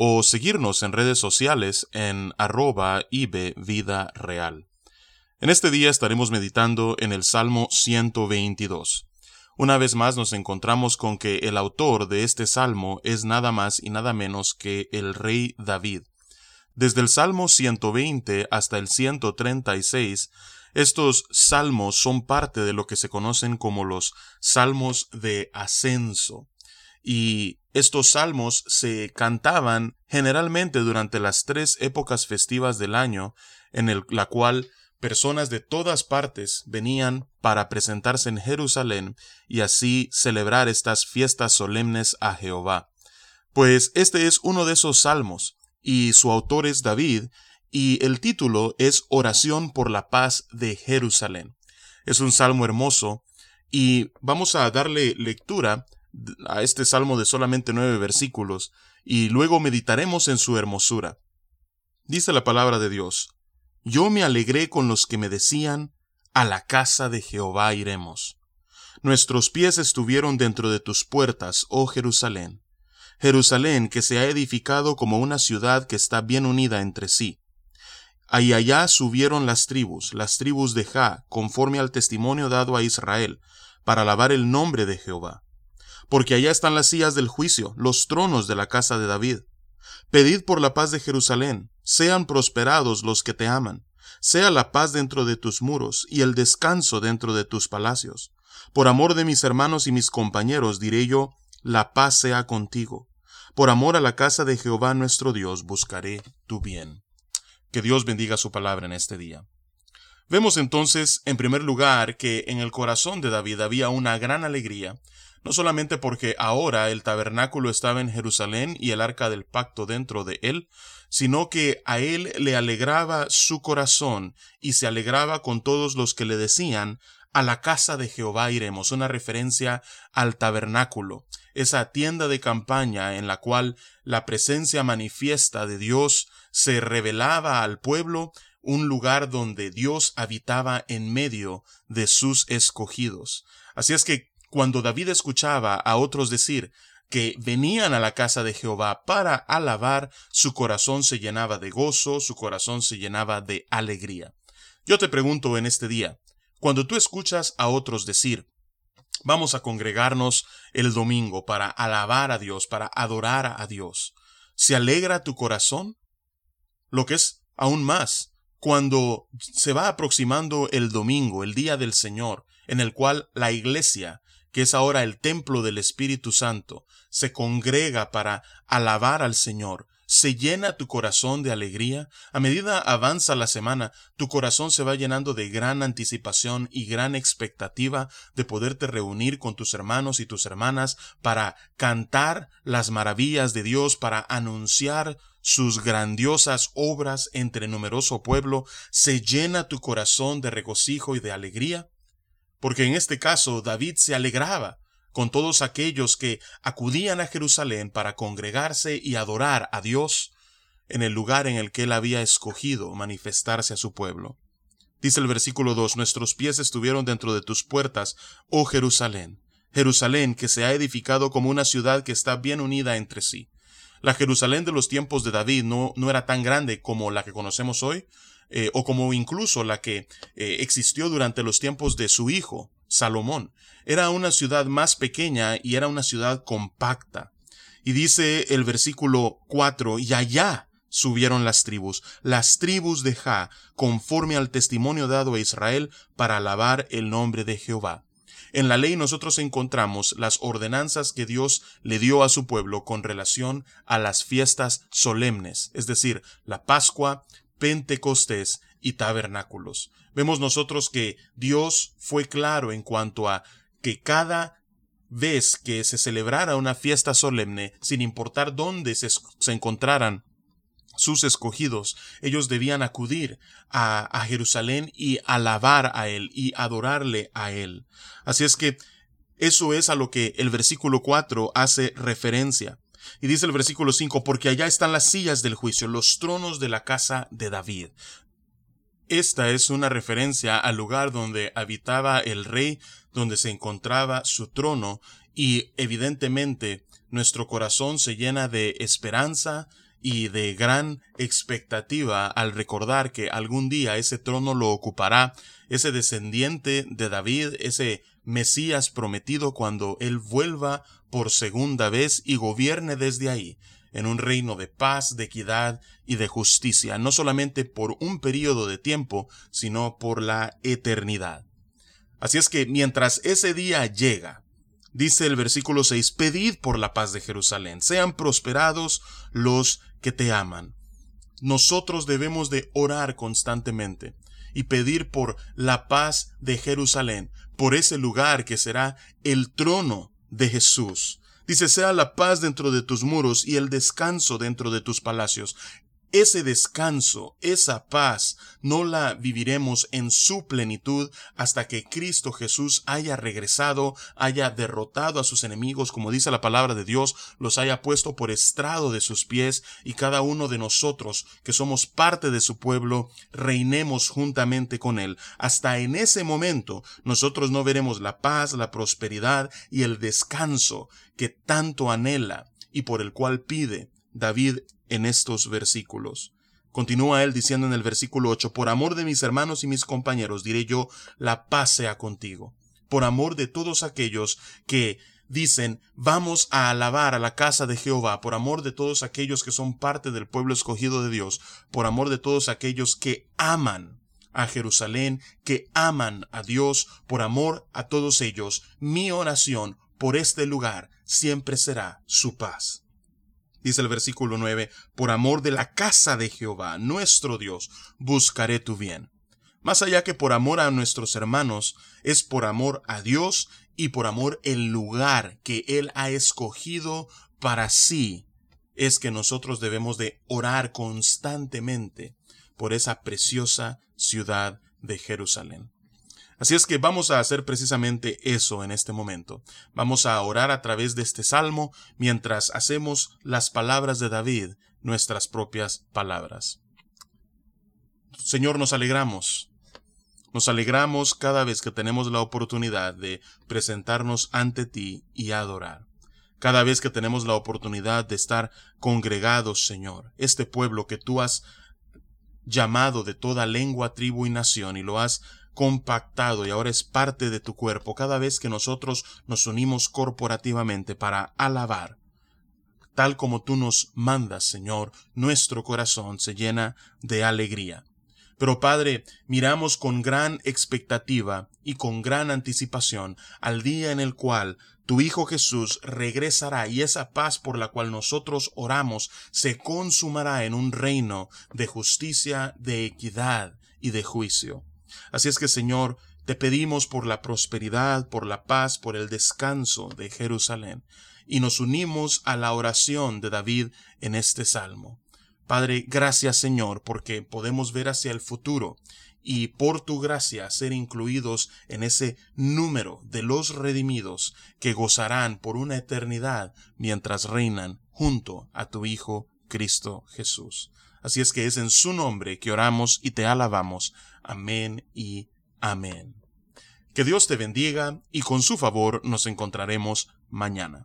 o seguirnos en redes sociales en arroba Vida Real. En este día estaremos meditando en el Salmo 122. Una vez más nos encontramos con que el autor de este salmo es nada más y nada menos que el rey David. Desde el Salmo 120 hasta el 136 estos salmos son parte de lo que se conocen como los salmos de ascenso. Y estos salmos se cantaban generalmente durante las tres épocas festivas del año, en la cual personas de todas partes venían para presentarse en Jerusalén y así celebrar estas fiestas solemnes a Jehová. Pues este es uno de esos salmos, y su autor es David, y el título es Oración por la paz de Jerusalén. Es un salmo hermoso y vamos a darle lectura a este salmo de solamente nueve versículos y luego meditaremos en su hermosura. Dice la palabra de Dios, Yo me alegré con los que me decían, a la casa de Jehová iremos. Nuestros pies estuvieron dentro de tus puertas, oh Jerusalén. Jerusalén que se ha edificado como una ciudad que está bien unida entre sí. Ahí allá subieron las tribus, las tribus de Ja, conforme al testimonio dado a Israel, para alabar el nombre de Jehová. Porque allá están las sillas del juicio, los tronos de la casa de David. Pedid por la paz de Jerusalén, sean prosperados los que te aman, sea la paz dentro de tus muros y el descanso dentro de tus palacios. Por amor de mis hermanos y mis compañeros diré yo, la paz sea contigo. Por amor a la casa de Jehová nuestro Dios buscaré tu bien. Que Dios bendiga su palabra en este día. Vemos entonces, en primer lugar, que en el corazón de David había una gran alegría, no solamente porque ahora el tabernáculo estaba en Jerusalén y el arca del pacto dentro de él, sino que a él le alegraba su corazón y se alegraba con todos los que le decían, a la casa de Jehová iremos, una referencia al tabernáculo, esa tienda de campaña en la cual la presencia manifiesta de Dios se revelaba al pueblo, un lugar donde Dios habitaba en medio de sus escogidos. Así es que cuando David escuchaba a otros decir que venían a la casa de Jehová para alabar, su corazón se llenaba de gozo, su corazón se llenaba de alegría. Yo te pregunto en este día, cuando tú escuchas a otros decir, vamos a congregarnos el domingo para alabar a Dios, para adorar a Dios, ¿se alegra tu corazón? Lo que es aún más, cuando se va aproximando el domingo, el día del Señor, en el cual la iglesia, que es ahora el templo del Espíritu Santo, se congrega para alabar al Señor, se llena tu corazón de alegría, a medida avanza la semana, tu corazón se va llenando de gran anticipación y gran expectativa de poderte reunir con tus hermanos y tus hermanas para cantar las maravillas de Dios, para anunciar sus grandiosas obras entre numeroso pueblo, se llena tu corazón de regocijo y de alegría? Porque en este caso David se alegraba con todos aquellos que acudían a Jerusalén para congregarse y adorar a Dios en el lugar en el que él había escogido manifestarse a su pueblo. Dice el versículo 2, Nuestros pies estuvieron dentro de tus puertas, oh Jerusalén, Jerusalén que se ha edificado como una ciudad que está bien unida entre sí. La Jerusalén de los tiempos de David no, no era tan grande como la que conocemos hoy, eh, o como incluso la que eh, existió durante los tiempos de su hijo, Salomón. Era una ciudad más pequeña y era una ciudad compacta. Y dice el versículo 4, y allá subieron las tribus, las tribus de Ja, conforme al testimonio dado a Israel para alabar el nombre de Jehová. En la ley nosotros encontramos las ordenanzas que Dios le dio a su pueblo con relación a las fiestas solemnes, es decir, la Pascua, Pentecostés y tabernáculos. Vemos nosotros que Dios fue claro en cuanto a que cada vez que se celebrara una fiesta solemne, sin importar dónde se, encontraran sus escogidos, ellos debían acudir a, a, Jerusalén y alabar a Él y adorarle a Él. Así es que eso es a lo que el versículo 4 hace referencia. Y dice el versículo 5, porque allá están las sillas del juicio, los tronos de la casa de David. Esta es una referencia al lugar donde habitaba el rey, donde se encontraba su trono, y evidentemente nuestro corazón se llena de esperanza y de gran expectativa al recordar que algún día ese trono lo ocupará ese descendiente de David, ese Mesías prometido cuando Él vuelva por segunda vez y gobierne desde ahí, en un reino de paz, de equidad y de justicia, no solamente por un periodo de tiempo, sino por la eternidad. Así es que mientras ese día llega, dice el versículo 6, pedid por la paz de Jerusalén, sean prosperados los que te aman. Nosotros debemos de orar constantemente y pedir por la paz de Jerusalén, por ese lugar que será el trono de Jesús. Dice, sea la paz dentro de tus muros y el descanso dentro de tus palacios. Ese descanso, esa paz, no la viviremos en su plenitud hasta que Cristo Jesús haya regresado, haya derrotado a sus enemigos, como dice la palabra de Dios, los haya puesto por estrado de sus pies y cada uno de nosotros, que somos parte de su pueblo, reinemos juntamente con él. Hasta en ese momento nosotros no veremos la paz, la prosperidad y el descanso que tanto anhela y por el cual pide David en estos versículos. Continúa él diciendo en el versículo 8, Por amor de mis hermanos y mis compañeros diré yo, la paz sea contigo. Por amor de todos aquellos que dicen, vamos a alabar a la casa de Jehová, por amor de todos aquellos que son parte del pueblo escogido de Dios, por amor de todos aquellos que aman a Jerusalén, que aman a Dios, por amor a todos ellos, mi oración por este lugar siempre será su paz. Dice el versículo 9, por amor de la casa de Jehová, nuestro Dios, buscaré tu bien. Más allá que por amor a nuestros hermanos, es por amor a Dios y por amor el lugar que Él ha escogido para sí, es que nosotros debemos de orar constantemente por esa preciosa ciudad de Jerusalén. Así es que vamos a hacer precisamente eso en este momento. Vamos a orar a través de este salmo mientras hacemos las palabras de David nuestras propias palabras. Señor, nos alegramos. Nos alegramos cada vez que tenemos la oportunidad de presentarnos ante ti y adorar. Cada vez que tenemos la oportunidad de estar congregados, Señor, este pueblo que tú has llamado de toda lengua, tribu y nación y lo has compactado y ahora es parte de tu cuerpo cada vez que nosotros nos unimos corporativamente para alabar. Tal como tú nos mandas, Señor, nuestro corazón se llena de alegría. Pero Padre, miramos con gran expectativa y con gran anticipación al día en el cual tu Hijo Jesús regresará y esa paz por la cual nosotros oramos se consumará en un reino de justicia, de equidad y de juicio. Así es que, Señor, te pedimos por la prosperidad, por la paz, por el descanso de Jerusalén, y nos unimos a la oración de David en este salmo. Padre, gracias Señor, porque podemos ver hacia el futuro y por tu gracia ser incluidos en ese número de los redimidos que gozarán por una eternidad mientras reinan junto a tu Hijo Cristo Jesús. Así es que es en su nombre que oramos y te alabamos. Amén y amén. Que Dios te bendiga y con su favor nos encontraremos mañana.